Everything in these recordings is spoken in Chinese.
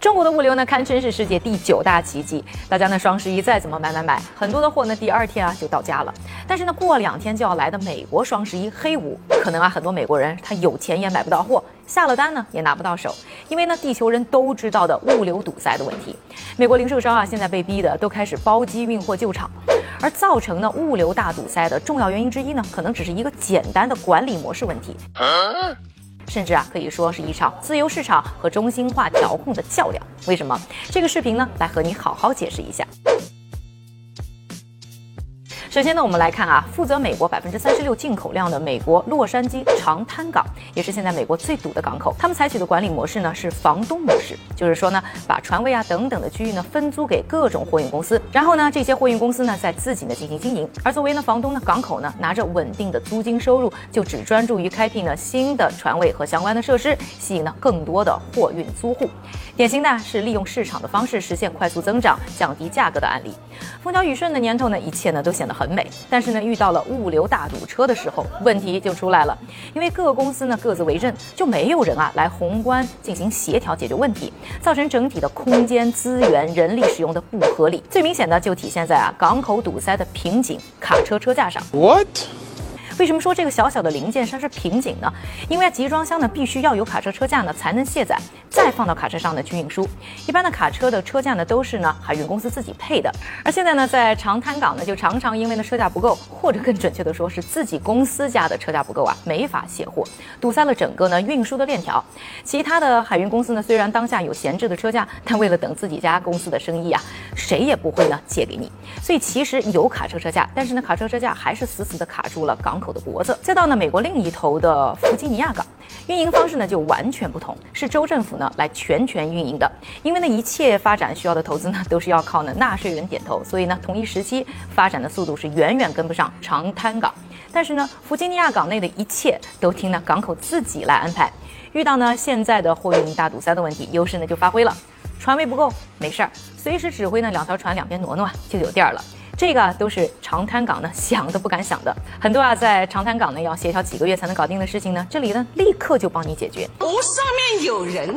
中国的物流呢，堪称是世界第九大奇迹。大家呢，双十一再怎么买买买，很多的货呢，第二天啊就到家了。但是呢，过两天就要来的美国双十一黑五，可能啊，很多美国人他有钱也买不到货，下了单呢也拿不到手，因为呢，地球人都知道的物流堵塞的问题。美国零售商啊，现在被逼的都开始包机运货救场。而造成呢物流大堵塞的重要原因之一呢，可能只是一个简单的管理模式问题，甚至啊可以说是一场自由市场和中心化调控的较量。为什么？这个视频呢，来和你好好解释一下。首先呢，我们来看啊，负责美国百分之三十六进口量的美国洛杉矶长滩港，也是现在美国最堵的港口。他们采取的管理模式呢是房东模式，就是说呢，把船位啊等等的区域呢分租给各种货运公司，然后呢，这些货运公司呢在自己呢进行经营。而作为呢房东呢，港口呢拿着稳定的租金收入，就只专注于开辟呢新的船位和相关的设施，吸引呢更多的货运租户。典型的是利用市场的方式实现快速增长、降低价格的案例。风调雨顺的年头呢，一切呢都显得很美。但是呢，遇到了物流大堵车的时候，问题就出来了。因为各个公司呢各自为政，就没有人啊来宏观进行协调解决问题，造成整体的空间、资源、人力使用的不合理。最明显的就体现在啊港口堵塞的瓶颈——卡车车架上。What？为什么说这个小小的零件它是瓶颈呢？因为集装箱呢必须要有卡车车架呢才能卸载，再放到卡车上呢去运输。一般的卡车的车架呢都是呢海运公司自己配的，而现在呢在长滩港呢就常常因为呢车架不够，或者更准确的说是自己公司家的车架不够啊，没法卸货，堵塞了整个呢运输的链条。其他的海运公司呢虽然当下有闲置的车架，但为了等自己家公司的生意啊，谁也不会呢借给你。所以其实有卡车车架，但是呢卡车车架还是死死的卡住了港口。的脖子，再到呢美国另一头的弗吉尼亚港，运营方式呢就完全不同，是州政府呢来全权运营的。因为呢一切发展需要的投资呢都是要靠呢纳税人点头，所以呢同一时期发展的速度是远远跟不上长滩港。但是呢弗吉尼亚港内的一切都听呢港口自己来安排。遇到呢现在的货运大堵塞的问题，优势呢就发挥了，船位不够没事儿，随时指挥呢两条船两边挪挪啊就有地儿了。这个都是长滩港呢想都不敢想的，很多啊在长滩港呢要协调几个月才能搞定的事情呢，这里呢立刻就帮你解决。哦，上面有人。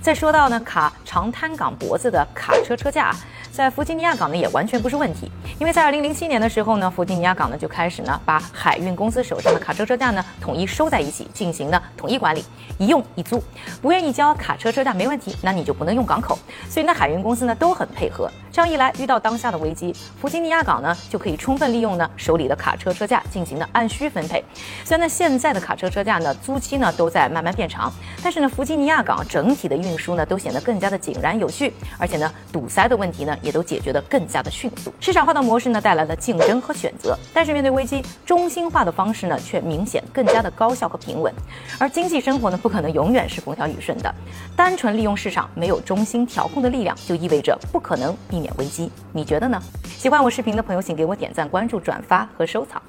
再说到呢卡长滩港脖子的卡车车架。在弗吉尼亚港呢，也完全不是问题，因为在二零零七年的时候呢，弗吉尼亚港呢就开始呢把海运公司手上的卡车车架呢统一收在一起，进行呢统一管理，一用一租。不愿意交卡车车架没问题，那你就不能用港口。所以呢，海运公司呢都很配合。这样一来，遇到当下的危机，弗吉尼亚港呢就可以充分利用呢手里的卡车车架进行呢按需分配。虽然呢现在的卡车车架呢租期呢都在慢慢变长，但是呢弗吉尼亚港整体的运输呢都显得更加的井然有序，而且呢堵塞的问题呢。也都解决得更加的迅速。市场化的模式呢，带来了竞争和选择，但是面对危机，中心化的方式呢，却明显更加的高效和平稳。而经济生活呢，不可能永远是风调雨顺的。单纯利用市场，没有中心调控的力量，就意味着不可能避免危机。你觉得呢？喜欢我视频的朋友，请给我点赞、关注、转发和收藏。